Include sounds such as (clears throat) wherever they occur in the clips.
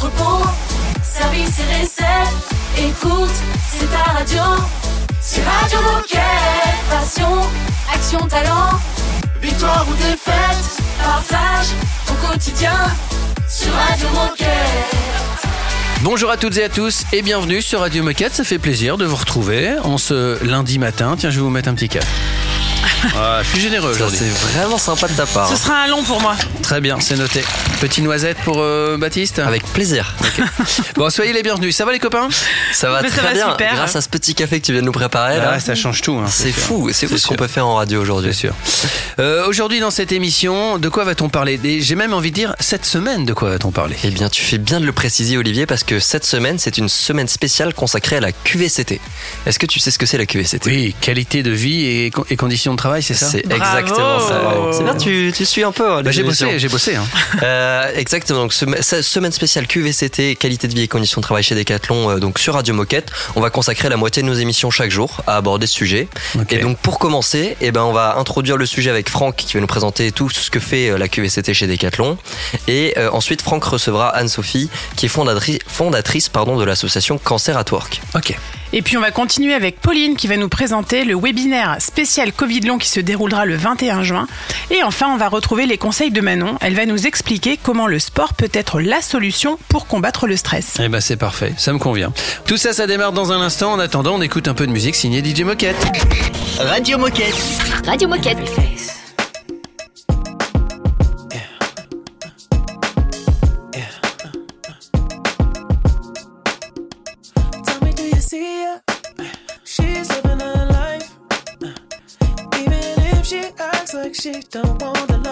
entrepôt, service et recettes. Écoute, c'est ta radio. C'est Radio Moquette. Passion, action, talent. Victoire ou défaite, partage ton quotidien sur Radio Moquette. Bonjour à toutes et à tous et bienvenue sur Radio Moquette. Ça fait plaisir de vous retrouver en ce lundi matin. Tiens, je vais vous mettre un petit café. Ah, je suis généreux Ça, aujourd'hui. c'est vraiment sympa de ta part. Ce sera un long pour moi. Très bien, c'est noté. Petit noisette pour euh, Baptiste Avec plaisir. Bon, soyez les bienvenus. Ça va les copains? Ça va Mais ça très va bien. super. Grâce à ce petit café que tu viens de nous préparer, là. Ah, Ça change tout. hein, c'est fou, c'est fou ce qu'on peut faire en radio aujourd'hui. Sûr. Euh, Aujourd'hui, dans cette émission, de quoi va-t-on parler? J'ai même envie de dire, cette semaine, de quoi va-t-on parler? Eh bien, tu fais bien de le préciser, Olivier, parce que cette semaine, c'est une semaine spéciale consacrée à la QVCT. Est-ce que tu sais ce que c'est la QVCT Oui, qualité de vie et, et conditions de travail, c'est ça C'est exactement ça. C'est bien, tu, tu suis un peu. hein, Bah, J'ai bossé, j'ai bossé. hein. (laughs) Euh, exactement. Donc, sem- se- semaine spéciale QVCT, qualité de vie et conditions de travail chez Decathlon, euh, donc sur Radio Moquette. On va consacrer la moitié de nos émissions chaque jour à aborder ce sujet. Et donc, pour commencer, eh ben, on va introduire le sujet avec Franck qui va nous présenter tout ce que fait euh, la QVCT chez Decathlon. Et euh, ensuite, Franck recevra Anne-Sophie qui est fondatrice, fondatrice pardon, de l'association Cancer at Work. Ok. Et puis on va continuer avec Pauline qui va nous présenter le webinaire spécial Covid long qui se déroulera le 21 juin. Et enfin, on va retrouver les conseils de Manon. Elle va nous expliquer comment le sport peut être la solution pour combattre le stress. Eh ben c'est parfait, ça me convient. Tout ça, ça démarre dans un instant. En attendant, on écoute un peu de musique signée DJ Moquette. Radio Moquette. Radio Moquette. She don't want the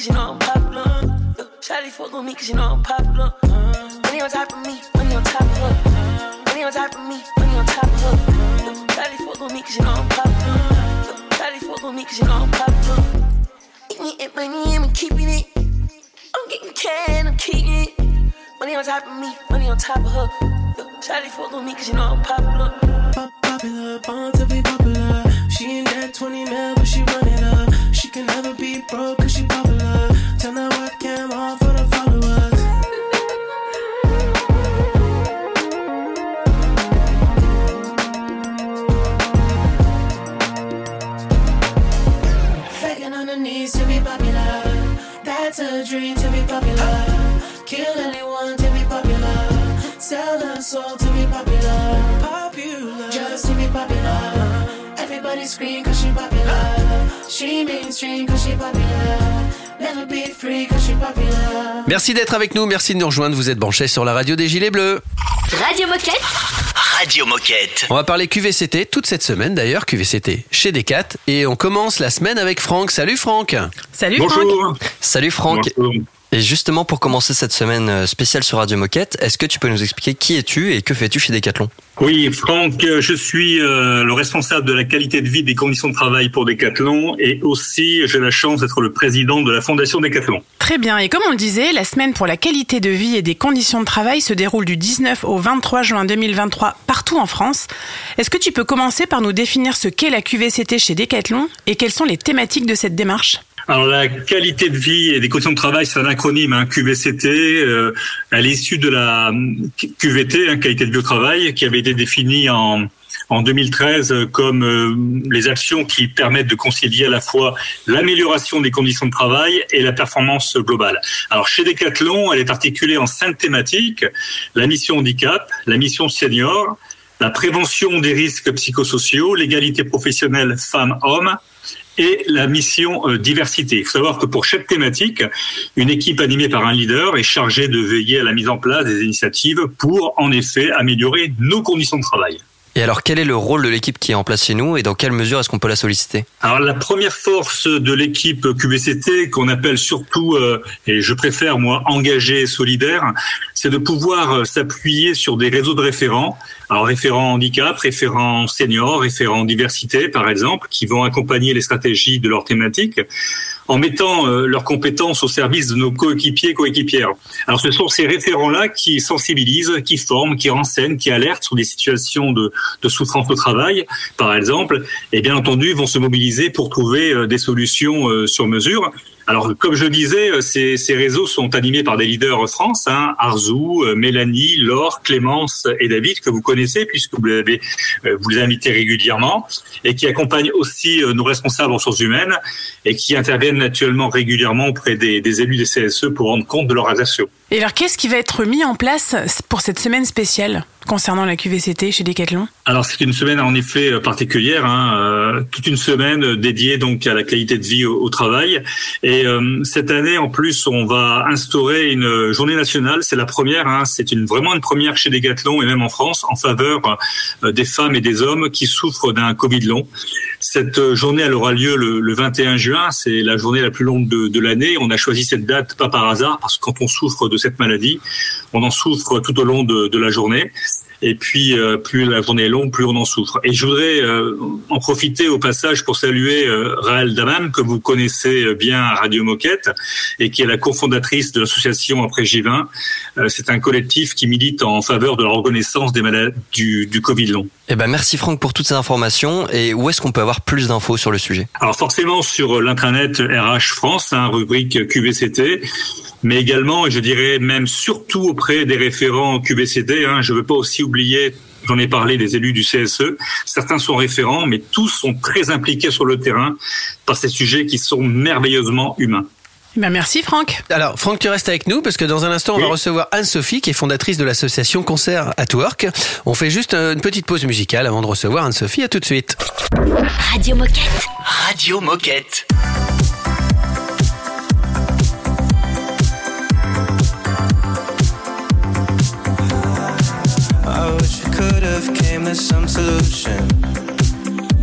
cause you know I'm popular. Yo, Daddy fuck on me cause you know I'm popular. Money on top of me, money on top of her. Money on top of me, money on top of her. Daddy fuck on me cause you know I'm popular. Daddy fuck on me cause you know I'm popular. Eating it, money, I'm keeping it. I'm getting can, I'm keeping it. Money on top of me, money on top of her. Yo, Daddy fuck on me cause you know I'm popular. Pop- popular, born to be popular. She ain't that 20 mil, but she run up. She can never be broke cause she popular. Turn that webcam on for the followers. Begging on her knees to be popular. That's a dream to be popular. Kill anyone to be popular. Sell her soul Everybody scream cause she popular. She mainstream cause she popular. Never be free cause she popular. Merci d'être avec nous, merci de nous rejoindre. Vous êtes branchés sur la radio des Gilets Bleus. Radio Moquette. Radio Moquette. On va parler QVCT toute cette semaine d'ailleurs, QVCT chez Decat. Et on commence la semaine avec Franck. Salut Franck Salut Franck. Bonjour. Salut Franck. Bonjour. Et justement, pour commencer cette semaine euh, spéciale sur Radio Moquette, est-ce que tu peux nous expliquer qui es-tu et que fais-tu chez Decathlon? Oui, Franck, euh, je suis euh, le responsable de la qualité de vie des conditions de travail pour Decathlon et aussi j'ai la chance d'être le président de la fondation Decathlon. Très bien, et comme on le disait, la semaine pour la qualité de vie et des conditions de travail se déroule du 19 au 23 juin 2023 partout en France. Est-ce que tu peux commencer par nous définir ce qu'est la QVCT chez Decathlon et quelles sont les thématiques de cette démarche? Alors la qualité de vie et des conditions de travail, c'est un acronyme, hein, QVCT. Euh, elle est issue de la hum, QVT, hein, qualité de vie au travail, qui avait été définie en en 2013 comme euh, les actions qui permettent de concilier à la fois l'amélioration des conditions de travail et la performance globale. Alors chez Decathlon, elle est articulée en cinq thématiques la mission handicap, la mission senior, la prévention des risques psychosociaux, l'égalité professionnelle femmes-hommes et la mission euh, diversité. Il faut savoir que pour chaque thématique, une équipe animée par un leader est chargée de veiller à la mise en place des initiatives pour, en effet, améliorer nos conditions de travail. Et alors, quel est le rôle de l'équipe qui est en place chez nous et dans quelle mesure est-ce qu'on peut la solliciter? Alors la première force de l'équipe QVCT qu'on appelle surtout, euh, et je préfère moi, engagé et solidaire, c'est de pouvoir euh, s'appuyer sur des réseaux de référents. Alors référents handicap, référents seniors, référents diversité par exemple, qui vont accompagner les stratégies de leur thématique en mettant euh, leurs compétences au service de nos coéquipiers, coéquipières. Alors ce sont ces référents-là qui sensibilisent, qui forment, qui renseignent, qui alertent sur des situations de, de souffrance au travail, par exemple, et bien entendu vont se mobiliser pour trouver euh, des solutions sur mesure. Alors, comme je disais, euh, ces, réseaux sont animés par des leaders France, hein, Arzou, euh, Mélanie, Laure, Clémence et David, que vous connaissez puisque vous, l'avez, euh, vous les invitez régulièrement, et qui accompagnent aussi nos responsables en ressources humaines et qui interviennent actuellement régulièrement auprès des élus des CSE pour rendre compte de leurs actions. Et alors, qu'est-ce qui va être mis en place pour cette semaine spéciale concernant la QVCT chez Decathlon? Alors c'est une semaine en effet particulière, hein, euh, toute une semaine dédiée donc à la qualité de vie au, travail. Et euh, cette année en plus, on va instaurer une journée nationale. C'est la première, hein, c'est une vraiment une première chez Decathlon et même en France en faveur euh, des femmes et des hommes qui souffrent d'un Covid long. Cette journée, elle aura lieu le, le 21 juin. C'est la journée la plus longue de, de l'année. On a choisi cette date pas par hasard parce que quand on souffre de cette maladie, on en souffre tout au long de, la journée. Et puis, euh, plus la journée est longue, plus on en souffre. Et je voudrais euh, en profiter au passage pour saluer euh, Raël Damam, que vous connaissez euh, bien à Radio Moquette, et qui est la cofondatrice de l'association Après J20. Euh, C'est un collectif qui milite en faveur de la reconnaissance des malades du, du Covid long. Eh ben, merci Franck pour toutes ces informations. Et où est-ce qu'on peut avoir plus d'infos sur le sujet? Alors forcément sur l'intranet RH France, hein, rubrique QVCT, mais également, et je dirais même surtout auprès des référents QVCT. Hein, je ne veux pas aussi oublier, j'en ai parlé, des élus du CSE. Certains sont référents, mais tous sont très impliqués sur le terrain par ces sujets qui sont merveilleusement humains. Eh ben, Merci Franck. Alors, Franck, tu restes avec nous parce que dans un instant, on va recevoir Anne-Sophie, qui est fondatrice de l'association Concert at Work. On fait juste euh, une petite pause musicale avant de recevoir Anne-Sophie. À tout de suite. Radio Moquette. Radio Moquette. I wish we could have came to some solution.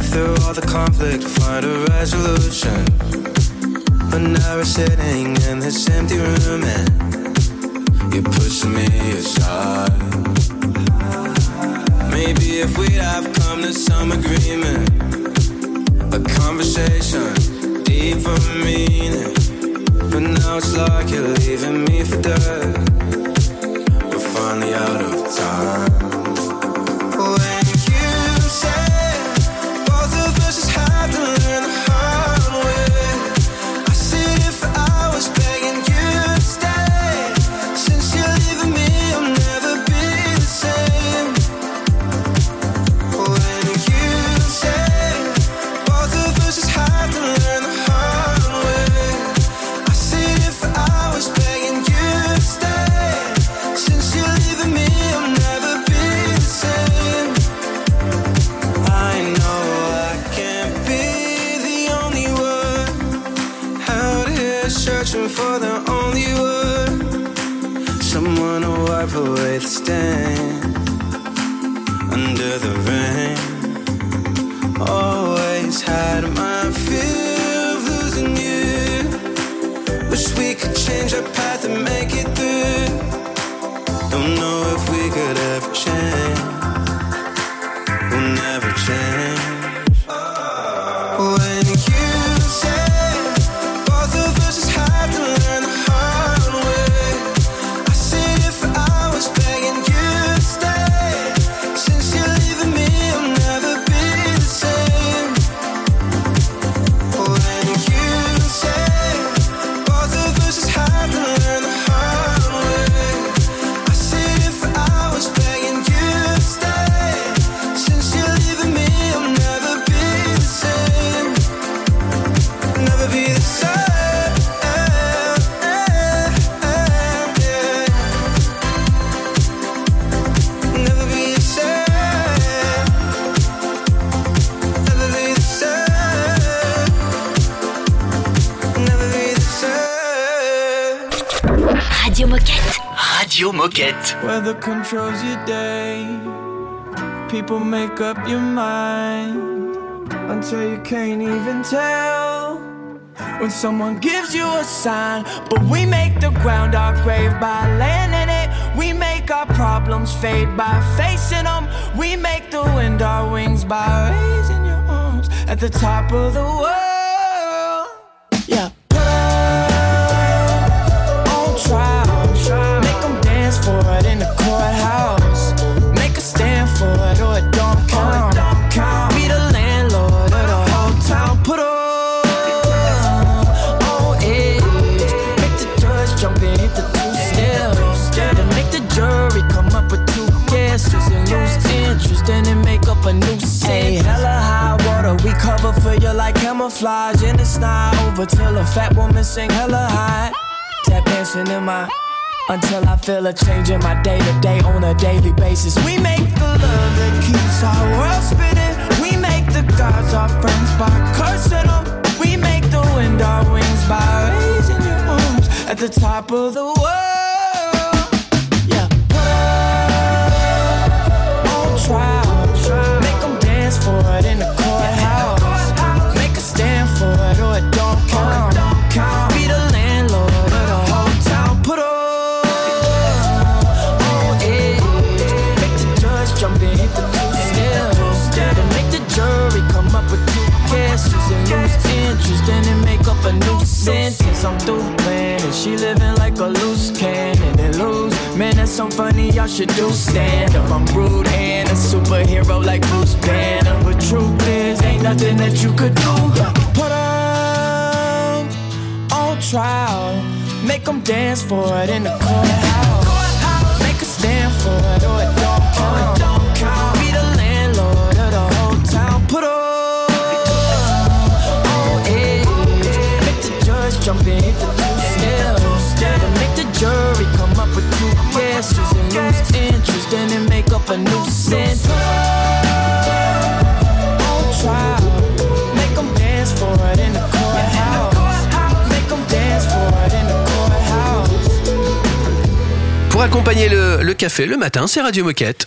Through all the conflict, find a resolution. But now we're sitting in this empty room and you're pushing me aside. Maybe if we'd have come to some agreement, a conversation, deeper meaning. But now it's like you're leaving me for dead. We're finally out of time. Radio Moquette. Weather controls your day. People make up your mind until you can't even tell. When someone gives you a sign, but we make the ground our grave by laying in it. We make our problems fade by facing them. We make the wind our wings by raising your arms at the top of the world. Cover for you like camouflage. And it's not over till a fat woman sing hella high. Tap dancing in my until I feel a change in my day to day on a daily basis. We make the love that keeps our world spinning. We make the gods our friends by cursing them. We make the wind our wings by raising your arms at the top of the world. 'Em for it in the courthouse. Make a stand for it or it don't count. Be the landlord of the town. Put 'em on edge. Make the judge jump and hit the two steps. Then make the jury come up with two guesses and lose interest. Then they make up a new sentence. I'm through playing and she living like a loose cannon and. Man, that's so funny. Y'all should do stand up. I'm rude and a superhero like Bruce Banner. But truth is, ain't nothing that you could do. Put 'em on trial. Make 'em dance for it in the courthouse. Make a stand for it or it don't count. Be the landlord of the whole town. Put 'em on edge. Make the judge jump and hit the two steps. Make the jury interest. Then they make up a new sentence. On trial. Make 'em dance for it in the courthouse. Make 'em dance for it in the courthouse. Pour accompagner le, le café le matin, c'est Radio Moquette.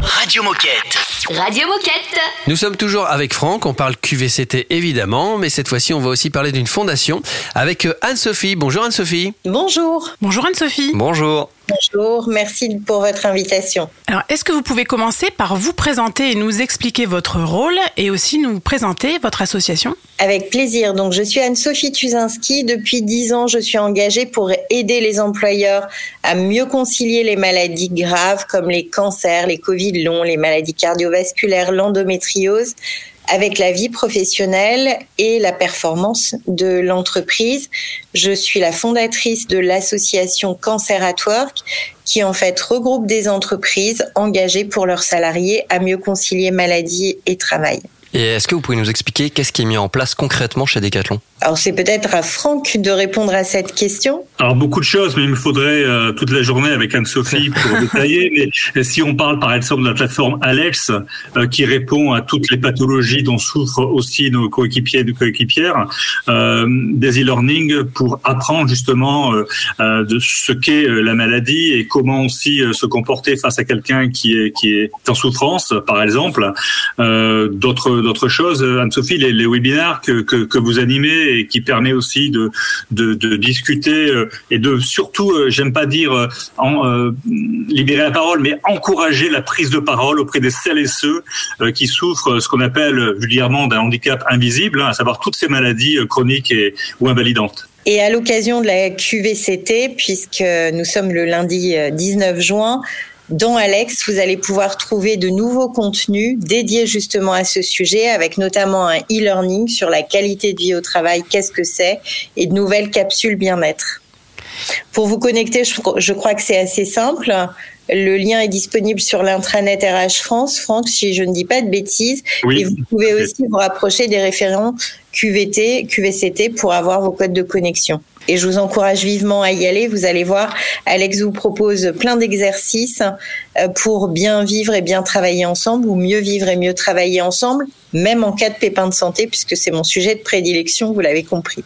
Radio Moquette. Radio Moquette. Nous sommes toujours avec Franck, on parle QVCT évidemment, mais cette fois-ci on va aussi parler d'une fondation avec euh, Anne-Sophie. Bonjour Anne-Sophie. Bonjour. Bonjour Anne-Sophie. Bonjour. Bonjour, merci pour votre invitation. Alors, est-ce que vous pouvez commencer par vous présenter et nous expliquer votre rôle et aussi nous présenter votre association? Avec plaisir. Donc, je suis Anne-Sophie Tuzinski. Depuis dix ans, je suis engagée pour aider les employeurs à mieux concilier les maladies graves comme les cancers, les Covid longs, les maladies cardiovasculaires, l'endométriose avec la vie professionnelle et la performance de l'entreprise. Je suis la fondatrice de l'association Cancer at Work qui en fait regroupe des entreprises engagées pour leurs salariés à mieux concilier maladie et travail. Et est-ce que vous pouvez nous expliquer qu'est-ce qui est mis en place concrètement chez Decathlon? Alors c'est peut-être à Franck de répondre à cette question. Alors beaucoup de choses, mais il me faudrait euh, toute la journée avec Anne-Sophie pour (laughs) détailler. Mais si on parle par exemple de la plateforme Alex, euh, qui répond à toutes les pathologies dont souffrent aussi nos coéquipiers et coéquipières, euh, des e-learning pour apprendre justement euh, de ce qu'est la maladie et comment aussi se comporter face à quelqu'un qui est qui est en souffrance, par exemple. D'autres d'autres choses, Anne-Sophie, les, les webinaires que, que que vous animez et qui permet aussi de discuter euh, et de surtout, euh, j'aime pas dire euh, libérer la parole, mais encourager la prise de parole auprès des celles et ceux qui souffrent ce qu'on appelle vulgairement d'un handicap invisible, hein, à savoir toutes ces maladies chroniques et, ou invalidantes. Et à l'occasion de la QVCT, puisque nous sommes le lundi euh, 19 juin, dans Alex, vous allez pouvoir trouver de nouveaux contenus dédiés justement à ce sujet, avec notamment un e-learning sur la qualité de vie au travail, qu'est-ce que c'est, et de nouvelles capsules bien-être. Pour vous connecter, je, crois que c'est assez simple. Le lien est disponible sur l'intranet RH France, Franck, si je ne dis pas de bêtises. Oui, et vous pouvez aussi vous rapprocher des référents QVT, QVCT pour avoir vos codes de connexion. Et je vous encourage vivement à y aller. Vous allez voir, Alex vous propose plein d'exercices euh, pour bien vivre et bien travailler ensemble, ou mieux vivre et mieux travailler ensemble, même en cas de pépin de santé, puisque c'est mon sujet de prédilection, vous l'avez compris.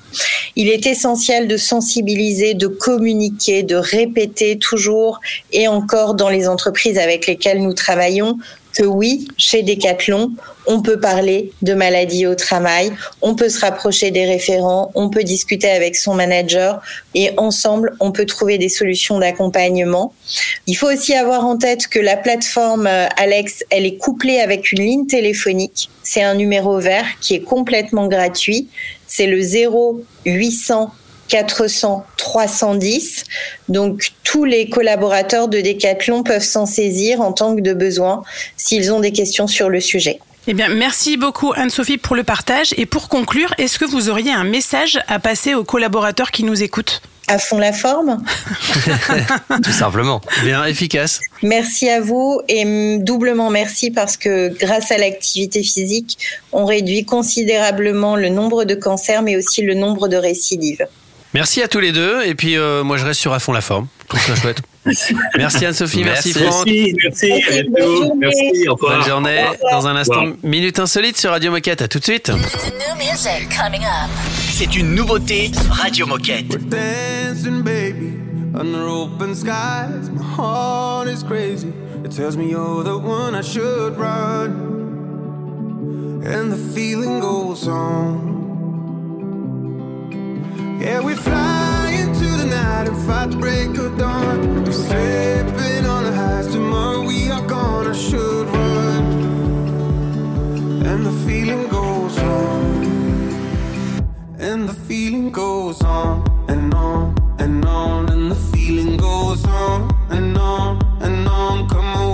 Il est essentiel de sensibiliser, de communiquer, de répéter toujours et encore dans les entreprises avec lesquelles nous travaillons que oui, chez Decathlon, on peut parler de maladie au travail, on peut se rapprocher des référents, on peut discuter avec son manager et ensemble, on peut trouver des solutions d'accompagnement. Il faut aussi avoir en tête que la plateforme euh, Alex, elle est couplée avec une ligne téléphonique. C'est un numéro vert qui est complètement gratuit. C'est le 0800 400 310. Donc tous les collaborateurs de Decathlon peuvent s'en saisir en tant que de besoin s'ils ont des questions sur le sujet. Eh bien, merci beaucoup Anne-Sophie pour le partage. Et pour conclure, est-ce que vous auriez un message à passer aux collaborateurs qui nous écoutent? À fond la forme. (laughs) Tout simplement. Bien efficace. Merci à vous et doublement merci parce que grâce à l'activité physique, on réduit considérablement le nombre de cancers mais aussi le nombre de récidives. Merci à tous les deux. Et puis, euh, moi, je reste sur à fond la forme. Je trouve ça chouette. Merci Anne-Sophie, merci, Merci. Franck. Merci, merci, à Merci, bonne bientôt. journée. Merci, au revoir. Bonne journée. Dans un instant, Minute Insolite sur Radio Moquette. À tout de suite. C'est une nouveauté Radio Moquette. We're dancing, baby, under open skies. My heart is crazy. It tells me you're the one I should run. And the feeling goes on. Yeah, we fly into the night and fight the break of dawn. We're slipping on the highs. Tomorrow we are gone. I should run. And the feeling goes on. And the feeling goes on and on and on, and the feeling goes on and on and on. Come away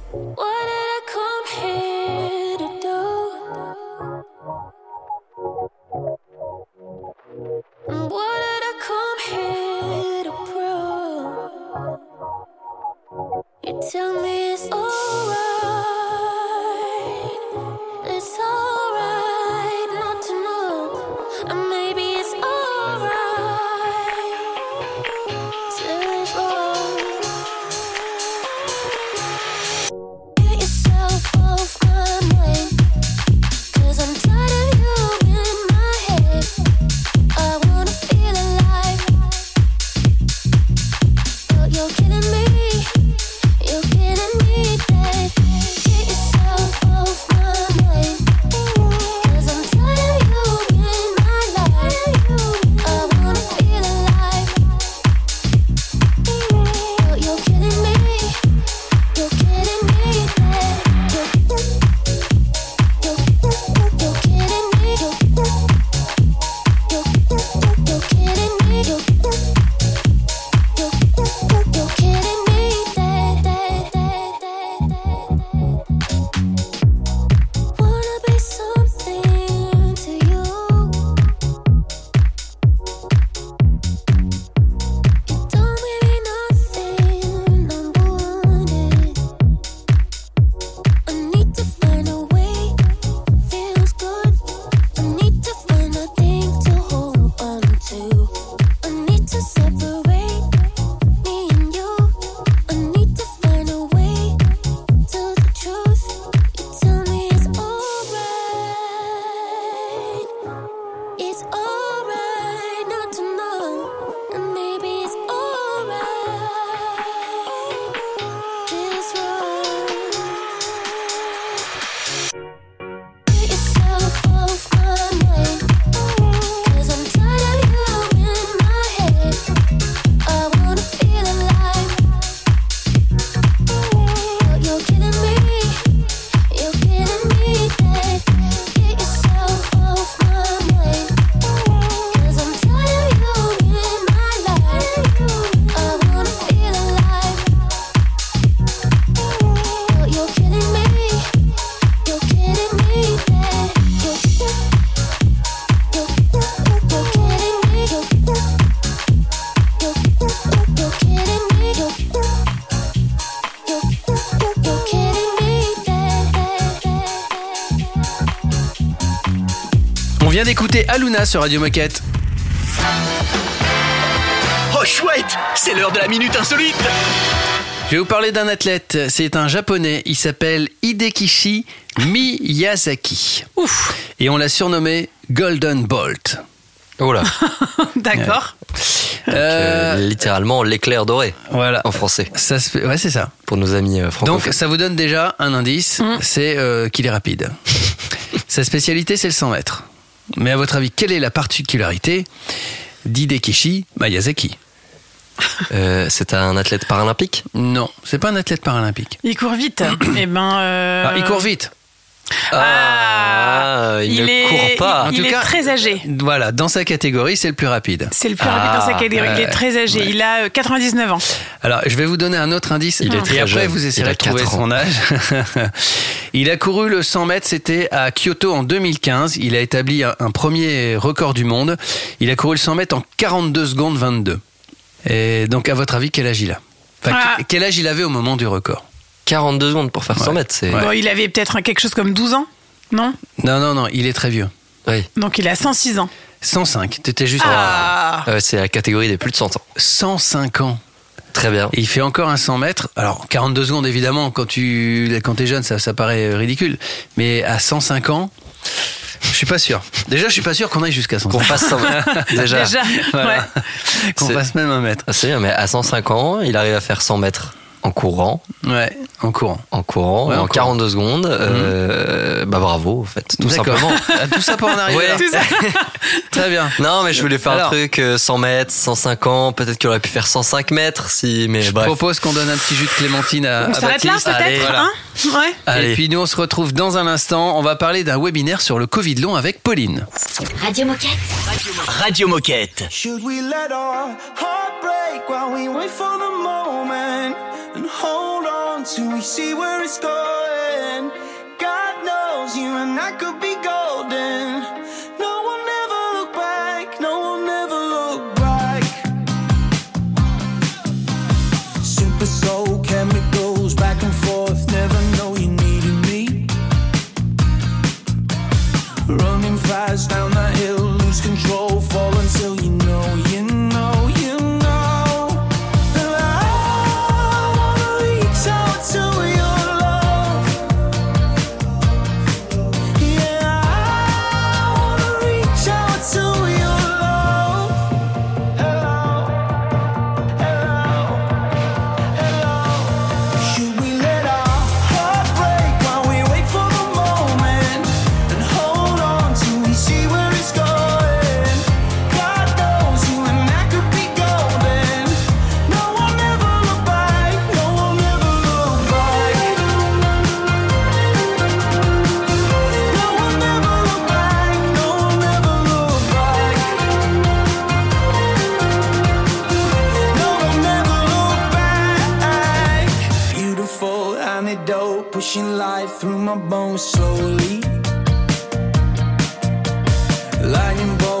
D'écouter Aluna sur Radio Moquette. Oh chouette, c'est l'heure de la minute insolite. Je vais vous parler d'un athlète. C'est un japonais. Il s'appelle Hidekishi Miyazaki. Ouf. Et on l'a surnommé Golden Bolt. Oh là, (laughs) D'accord. Euh, euh, littéralement l'éclair doré voilà. en français Ça se fait- Ouais, c'est ça. pour nos amis euh, Donc, francophones. ça vous donne déjà un indice. Mm. C'est euh, qu'il est rapide. (laughs) Sa spécialité, c'est le 100 mètres. Mais à votre avis, quelle est la particularité d'Hidekishi Miyazaki (laughs) Euh, c'est un athlète paralympique? Non, c'est pas un athlète paralympique. Il court vite. (clears throat) Eh ben. euh, Ah, il court vite. Ah, il, ne est, court pas. En Il tout est cas- très âgé. Voilà, dans sa catégorie, c'est le plus rapide. C'est le plus rapide dans sa Ah, catégorie. Il est très âgé. ouais. Il a euh, 99 ans. Alors, je vais vous donner un autre indice. Il est et très après, jeune. vous essayerez de trouver 4 ans. son âge. (laughs) il a couru le 100 mètres, c'était à Kyoto en 2015. Il a établi un, premier record du monde. Il a couru le 100 mètres en 42 secondes 22. Et donc, à votre avis, quel âge il a? Enfin, Ah. que- Quel âge il avait au moment du record? 42 secondes pour faire 100 Ouais. mètres, c'est. Ouais. Bon, il avait peut-être un- quelque chose comme 12 ans, non Non, non, non, il est très vieux. Oui. Donc il a 106 ans. 105, t'étais juste Ah Euh, c'est la catégorie des plus de 100 ans. 105 ans. Très bien. Et il fait encore un 100 mètres. Alors, 42 secondes, évidemment, quand tu quand es jeune, ça, ça paraît ridicule. Mais à 105 ans, je suis pas sûr. Déjà, je suis pas sûr qu'on aille jusqu'à 105. Qu'on fasse 100 mètres. (laughs) Déjà. Déjà, Voilà. ouais. Qu'on fasse même un mètre. Ah, c'est bien, mais à 105 ans, il arrive à faire 100 mètres. En courant. Ouais, en courant. En courant, Ouais, en en courant. 42 secondes. euh, bah bravo, en fait, tout simplement. (laughs) Ah, Tout ça pour en arriver Ouais. là. Tout ça. (laughs) Très bien. Non, mais je voulais faire Alors. un truc euh, 100 mètres, 150, peut-être qu'il aurait pu faire 105 mètres, si, mais Je bref. propose qu'on donne un petit jus de clémentine à, On à s'arrête là peut-être voilà. hein Ouais. Allez. Et puis nous, on se retrouve dans un instant. On va parler d'un webinaire sur le Covid long avec Pauline. Radio Moquette. Radio Moquette. Should we let our heart break while we wait for the moment? And hold on till we see where it's going? God knows you and I could be through my bones slowly. Lightning bolt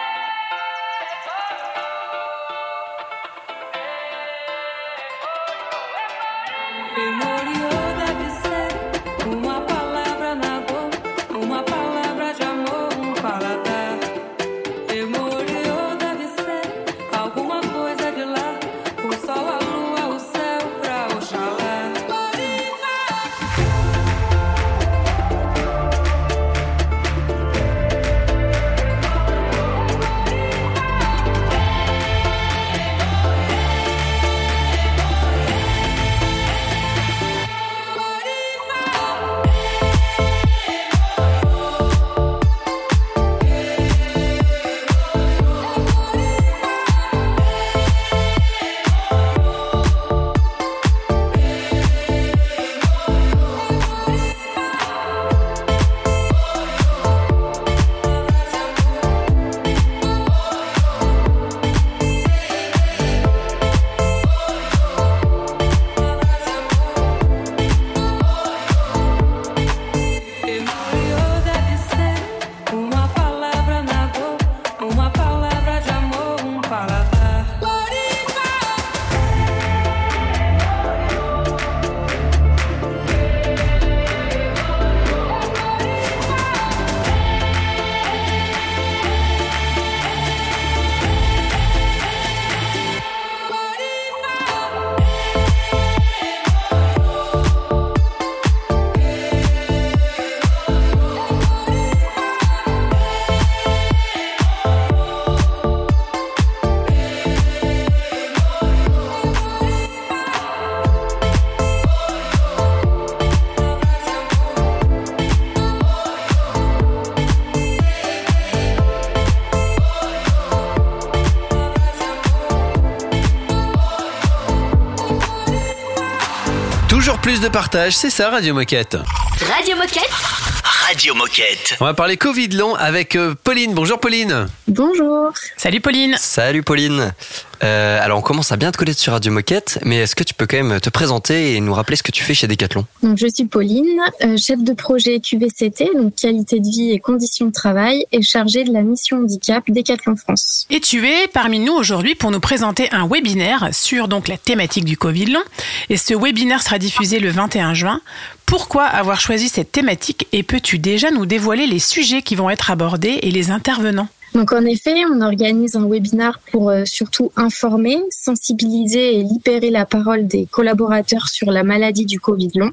Plus de partage, c'est ça Radio Moquette. Radio Moquette. Radio Moquette. On va parler Covid long avec euh, Pauline. Bonjour Pauline. Bonjour. Salut Pauline. Salut Pauline. Euh, alors on commence à bien te connaître sur Radio Moquette, mais est-ce que tu peux quand même te présenter et nous rappeler ce que tu fais chez Decathlon? Donc, je suis Pauline, euh, chef de projet QVCT, donc qualité de vie et conditions de travail, et chargée de la mission handicap Decathlon France. Et tu es parmi nous aujourd'hui pour nous présenter un webinaire sur donc la thématique du Covid long. Et ce webinaire sera diffusé le 21 juin. Pourquoi avoir choisi cette thématique et peux-tu déjà nous dévoiler les sujets qui vont être abordés et les intervenants? Donc en effet, on organise un webinaire pour euh, surtout informer, sensibiliser et libérer la parole des collaborateurs sur la maladie du Covid long.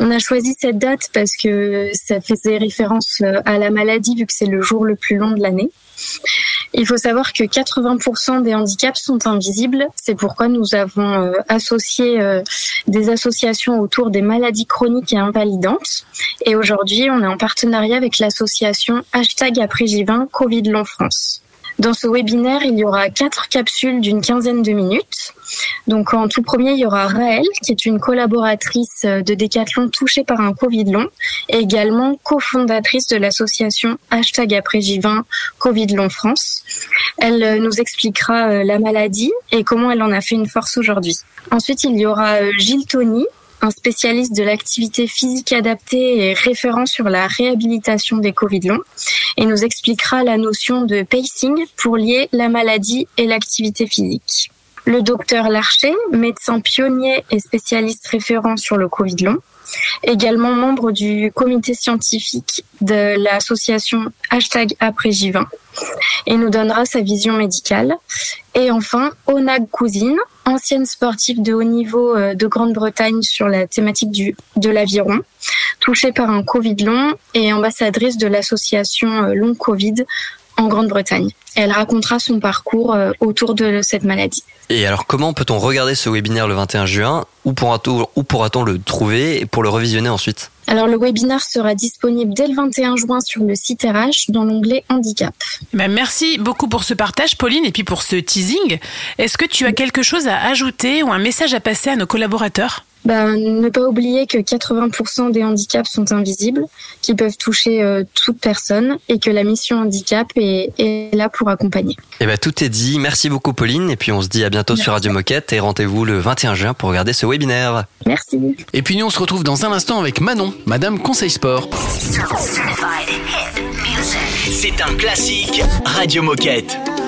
On a choisi cette date parce que ça faisait référence euh, à la maladie vu que c'est le jour le plus long de l'année. Il faut savoir que 80% des handicaps sont invisibles. C'est pourquoi nous avons euh, associé euh, des associations autour des maladies chroniques et invalidantes. Et aujourd'hui, on est en partenariat avec l'association hashtag après J20 Covid long France. Dans ce webinaire, il y aura quatre capsules d'une quinzaine de minutes. Donc en tout premier, il y aura Raël, qui est une collaboratrice de Decathlon touchée par un Covid long, également cofondatrice de l'association hashtag après J20 Covid long France. Elle euh, nous expliquera euh, la maladie et comment elle en a fait une force aujourd'hui. Ensuite, il y aura euh, Gilles Tony, un spécialiste de l'activité physique adaptée et référent sur la réhabilitation des Covid longs, et nous expliquera la notion de pacing pour lier la maladie et l'activité physique. Le docteur Larcher, médecin pionnier et spécialiste référent sur le Covid long, également membre du comité scientifique de l'association hashtag après J20 et nous donnera sa vision médicale. Et enfin, Onag Cousine, ancienne sportive de haut niveau euh, de Grande-Bretagne sur la thématique du, de l'aviron, touchée par un Covid long et ambassadrice de l'association euh, Long Covid en Grande-Bretagne. Elle racontera son parcours euh, autour de cette maladie. Et alors comment peut-on regarder ce webinaire le 21 juin? Où pourra-t-on où pourra-t-on le trouver? Pour le revisionner ensuite? Alors le webinaire sera disponible dès le 21 juin sur le site RH dans l'onglet handicap. Ben, merci beaucoup pour ce partage, Pauline, et puis pour ce teasing. Est-ce que tu as quelque chose à ajouter ou un message à passer à nos collaborateurs? Ben, ne pas oublier que 80% des handicaps sont invisibles, qui peuvent toucher euh, toute personne et que la mission handicap est, est là pour accompagner. Eh ben tout est dit. Merci beaucoup Pauline. Et puis on se dit à bientôt sur Radio Moquette et rendez-vous le 21 juin pour regarder ce webinaire. Merci. Et puis nous on se retrouve dans un instant avec Manon, Madame Conseil Sport. C'est un classique Radio Moquette.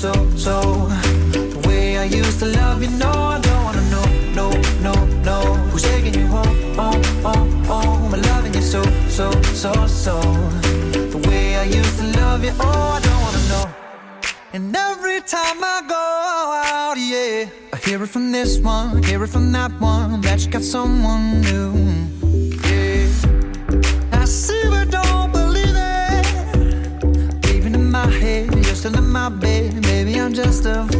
so, so. The way I used to love you, no, I don't wanna know, no, no, no. Who's taking you home, home, home, home? And loving you so, so, so, so. The way I used to love you, oh, I don't wanna know. And every time I go out, yeah, I hear it from this one, hear it from that one, that you got someone new. Yeah. I see but don't believe it. Even in my head, you're still in my bed. Just a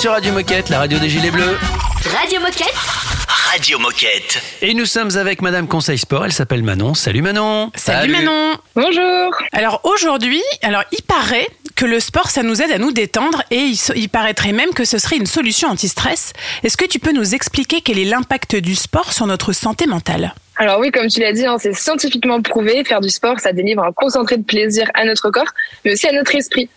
Sur Radio Moquette, la radio des Gilets Bleus. Radio Moquette. Radio Moquette. Et nous sommes avec Madame Conseil Sport, elle s'appelle Manon. Salut Manon Salut, Manon Bonjour Alors aujourd'hui, alors il paraît que le sport, ça nous aide à nous détendre et il, paraîtrait même que ce serait une solution anti-stress. Est-ce que tu peux nous expliquer quel est l'impact du sport sur notre santé mentale? Alors oui, comme tu l'as dit, hein, c'est scientifiquement prouvé, faire du sport, ça délivre un concentré de plaisir à notre corps, mais aussi à notre esprit.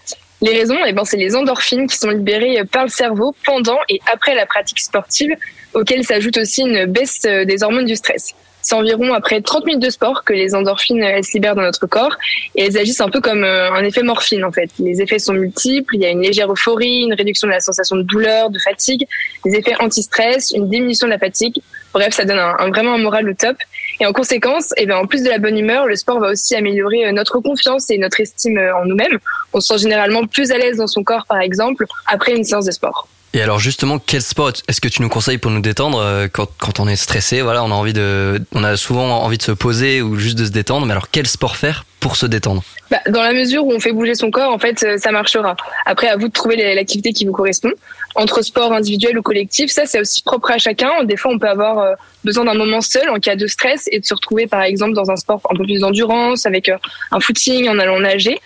Les raisons, eh ben, c'est les endorphines qui sont libérées par le cerveau pendant et après la pratique sportive, auxquelles s'ajoute aussi une baisse euh, des hormones du stress. C'est environ après 30 minutes de sport que les endorphines elles se libèrent dans notre corps et elles agissent un peu comme euh, un effet morphine en fait. Les effets sont multiples, il y a une légère euphorie, une réduction de la sensation de douleur, de fatigue, des effets anti-stress, une diminution de la fatigue. Bref, ça donne un, vraiment un moral au top. Et en conséquence, eh bien, en plus de la bonne humeur, le sport va aussi améliorer euh, notre confiance et notre estime euh, en nous-mêmes. On se sent généralement plus à l'aise dans son corps, par exemple, après une séance de sport. Et alors justement, quel sport est-ce que tu nous conseilles pour nous détendre euh, quand, quand on est stressé Voilà, on a envie de, on a souvent envie de se poser ou juste de se détendre. Mais alors quel sport faire pour se détendre? Bah, dans la mesure où on fait bouger son corps, en fait, ça marchera. Après, à vous de trouver l'activité qui vous correspond. Entre sport individuel ou collectif, ça, c'est aussi propre à chacun. Des fois, on peut avoir euh, besoin d'un moment seul en cas de stress et de se retrouver, par exemple, dans un sport un peu plus d'endurance, avec euh, un footing, en allant nager.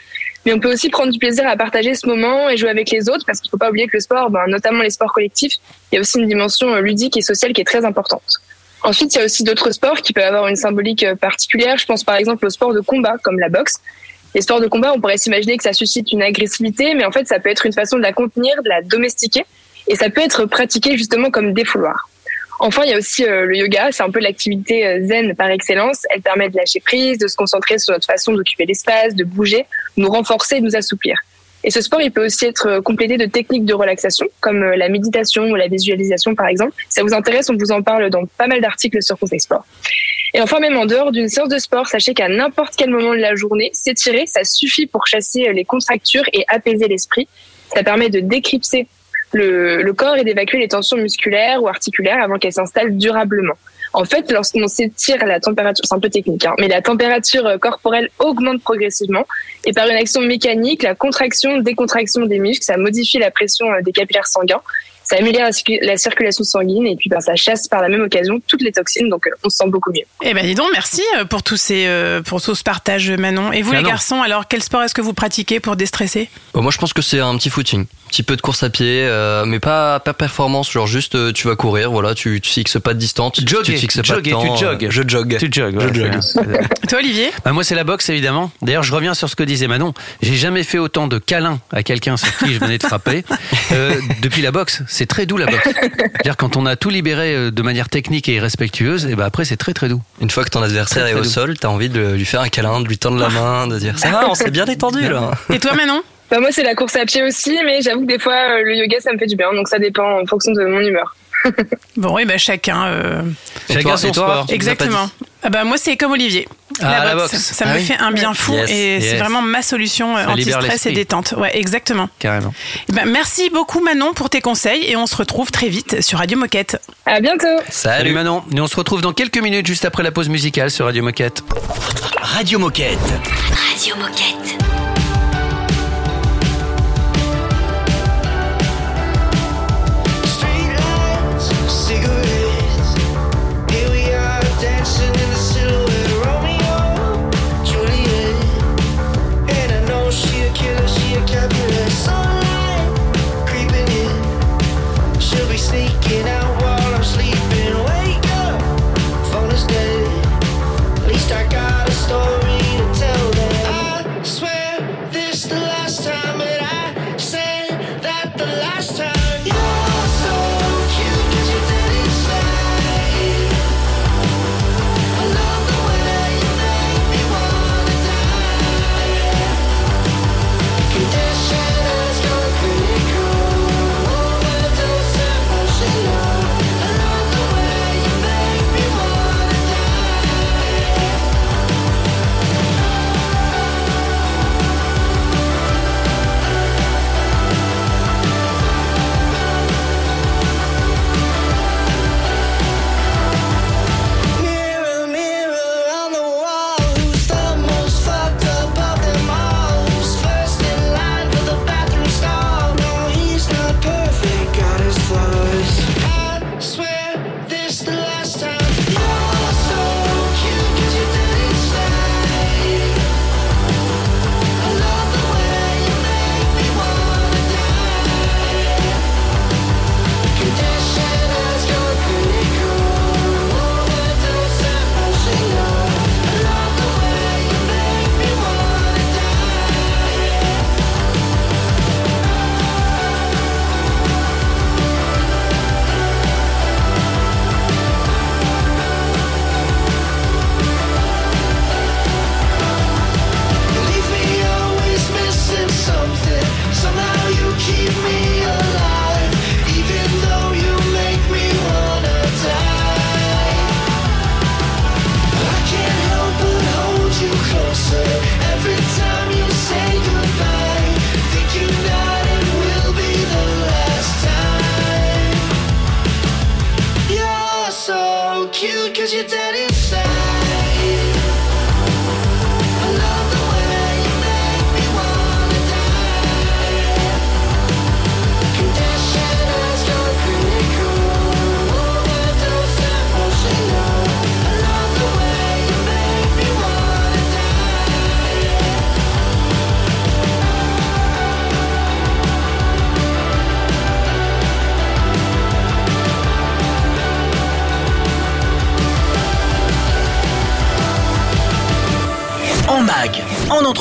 Mais on peut aussi prendre du plaisir à partager ce moment et jouer avec les autres, parce qu'il faut pas oublier que le sport, ben, notamment les sports collectifs, il y a aussi une dimension euh, ludique et sociale qui est très importante. Ensuite, il y a aussi d'autres sports qui peuvent avoir une symbolique particulière. Je pense par exemple au sport de combat, comme la boxe. Les sports de combat, on pourrait s'imaginer que ça suscite une agressivité, mais en fait, ça peut être une façon de la contenir, de la domestiquer, et ça peut être pratiqué justement comme défouloir. Enfin, il y a aussi euh, le yoga, c'est un peu l'activité euh, zen par excellence. Elle permet de lâcher prise, de se concentrer sur notre façon d'occuper l'espace, de bouger, nous renforcer, nous assouplir. Et ce sport, il peut aussi être euh, complété de techniques de relaxation, comme euh, la méditation ou la visualisation, par exemple. Si ça vous intéresse, on vous en parle dans pas mal d'articles sur Conseil Sport. Et enfin, même en dehors d'une séance de sport, sachez qu'à n'importe quel moment de la journée, s'étirer, ça suffit pour chasser euh, les contractures et apaiser l'esprit. Ça permet de décrypter le, le corps et d'évacuer les tensions musculaires ou articulaires avant qu'elles s'installent durablement. En fait, lorsqu'on s'étire, la température, c'est un peu technique, hein, mais la température euh, corporelle augmente progressivement et par une action mécanique, la contraction, décontraction des muscles, ça modifie la pression euh, des capillaires sanguins, ça améliore la, circu- la circulation sanguine et puis ben, ça chasse par la même occasion toutes les toxines, donc euh, on se sent beaucoup mieux. Eh ben dis donc, merci pour tous ces, pour tout ce partage, Manon. Et vous, les garçons, alors quel sport est-ce que vous pratiquez pour déstresser? Bon, moi, je pense que c'est un petit footing. Un petit peu de course à pied, euh, mais pas, pas performance. Genre juste, euh, tu vas courir, voilà, tu, tu fixes pas de distance. tu- Jogger, tu te fixes pas de temps. tu jogues. euh, Je jogue. Tu jogues, Je jogue. bien. (laughs) Toi, Olivier Bah, moi, c'est la boxe, évidemment. D'ailleurs, je reviens sur ce que disait Manon. J'ai jamais fait autant de câlins à quelqu'un sur qui je venais de frapper (laughs) euh, depuis la boxe. C'est très doux, la boxe. C'est-à-dire, quand on a tout libéré euh, de manière technique et respectueuse, et ben après, c'est très, très doux. Une fois que ton adversaire Très, est au doux. sol, t'as envie de lui faire un câlin, de lui tendre la (laughs) main, de dire ça va, on s'est bien détendu là. Et toi, Manon Bah, moi, c'est la course à pied aussi, mais j'avoue que des fois, euh, le yoga, ça me fait du bien, donc ça dépend en fonction de mon humeur. (laughs) Bon, et ben chacun. euh, Et Chacun toi- son et toi, sport. Exactement. Ah bah moi c'est comme Olivier. Ah, la boxe. Ça Ah me oui. fait un bien fou Yes, et c'est vraiment ma solution euh, anti-stress et détente. Ouais, exactement. Carrément. Eh ben, merci beaucoup Manon pour tes conseils et on se retrouve très vite sur Radio Moquette. À bientôt Salut, Salut. Manon. Et on se retrouve dans quelques minutes, juste après la pause musicale sur Radio Moquette. Radio Moquette. Radio Moquette.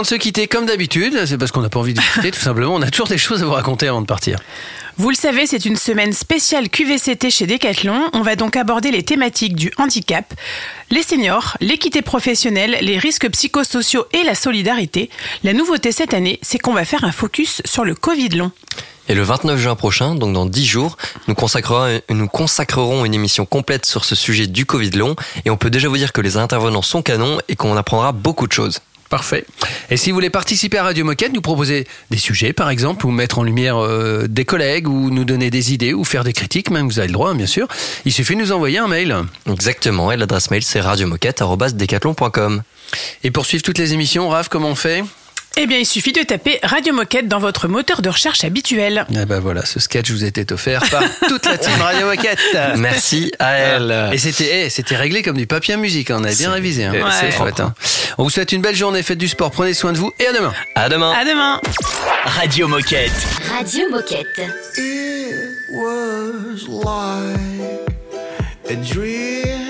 Avant de se quitter, comme d'habitude, c'est parce qu'on n'a pas envie de quitter, tout simplement, on a toujours des choses à vous raconter avant de partir. Vous le savez, c'est une semaine spéciale QVCT chez Decathlon. On va donc aborder les thématiques du handicap, les seniors, l'équité professionnelle, les risques psychosociaux et la solidarité. La nouveauté cette année, c'est qu'on va faire un focus sur le Covid long. Et le 29 juin prochain, donc dans 10 jours, nous consacrerons, nous consacrerons une émission complète sur ce sujet du Covid long. Et on peut déjà vous dire que les intervenants sont canons et qu'on apprendra beaucoup de choses. Parfait. Et si vous voulez participer à Radio Moquette, nous proposer des sujets, par exemple, ou mettre en lumière euh, des collègues, ou nous donner des idées, ou faire des critiques, même vous avez le droit, bien sûr, il suffit de nous envoyer un mail. Exactement, et l'adresse mail c'est radiomoquette.com. Et pour suivre toutes les émissions, Raph, comment on fait? Eh bien, il suffit de taper Radio Moquette dans votre moteur de recherche habituel. Eh ben voilà, ce sketch vous était offert par (laughs) toute la team Radio Moquette. Merci à elle. Et c'était eh, c'était réglé comme du papier à musique, hein, on avait bien révisé. Hein. Ouais. C'est C'est chouette, propre. hein. On vous souhaite une belle journée, faites du sport, prenez soin de vous et à demain. À demain. À demain. Radio Moquette. Radio Moquette. It was like a dream.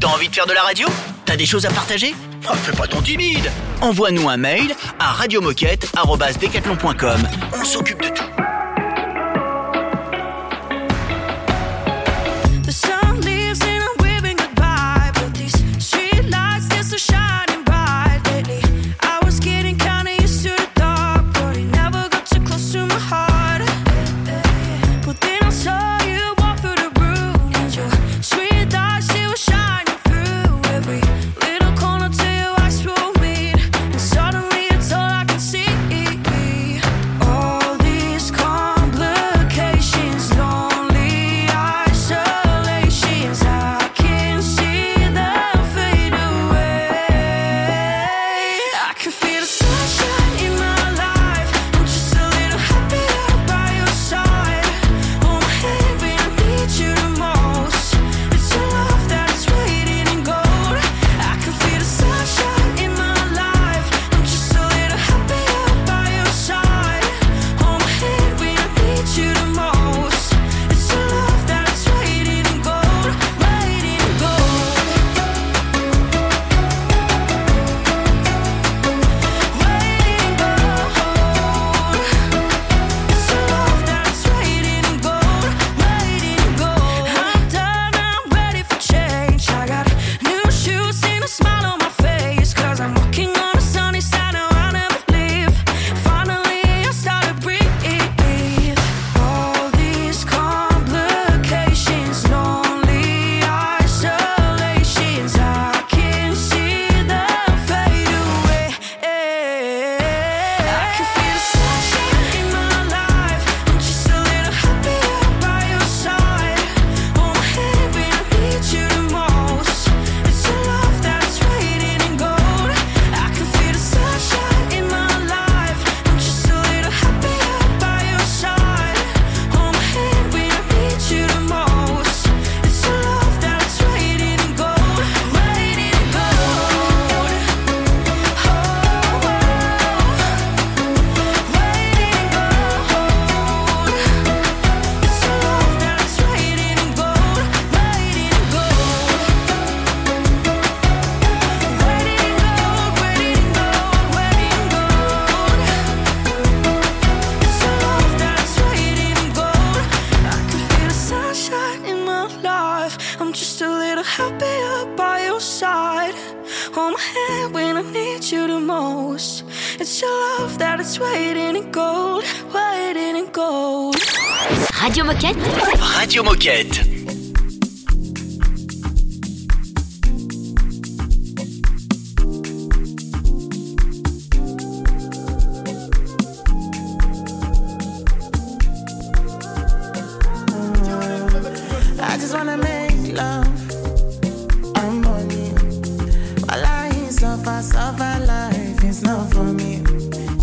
T'as envie de faire de la radio? T'as des choses à partager? Oh, fais pas ton timide Envoie-nous un mail à radiomoquette.com. On s'occupe de tout. Just wanna make love and money. While I suffer, suffer life is not for me.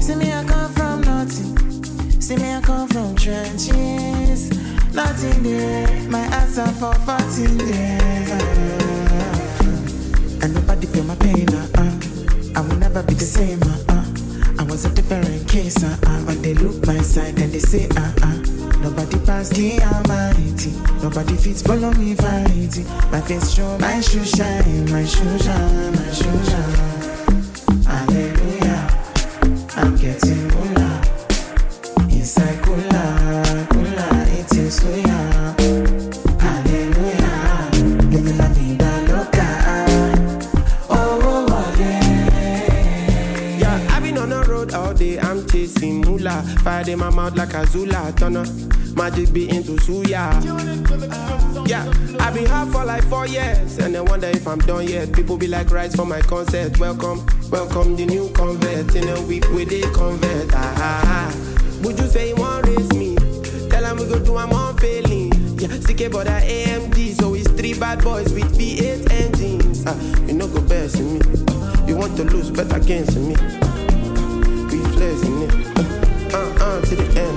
See me, I come from nothing. See me, I come from trenches. Nothing there. My answer for 14 years. And nobody feel my pain. Uh, uh. I will never be the same. Uh, uh. I was a different case. Uh, uh. When they look my side and they say, uh, uh. Nobody pass the almighty. Nobody fits follow me fighting. My face show, my shoe shine, my shoe shine, my shoe shine. Hallelujah. I'm getting moolah. Inside cooler, cooler, eating suya. Hallelujah. Living la vida loca. Oh, oh, oh, yeah. Yeah, I've been on the road all day, I'm chasing moolah. Fire in my mouth like a Zula, up. Magic be into suya. Been hard for like four years, and I wonder if I'm done yet. People be like, rise for my concert. Welcome, welcome the new convert. In a week with the convert. Ah, ah, ah. Would you say you want raise me? Tell them we go do I'm on failing. Yeah, CK but that AMD, so it's three bad boys with V8 engines. Ah, you know go best in me. You want to lose, bet against me. We flexing it. Uh, uh, to the end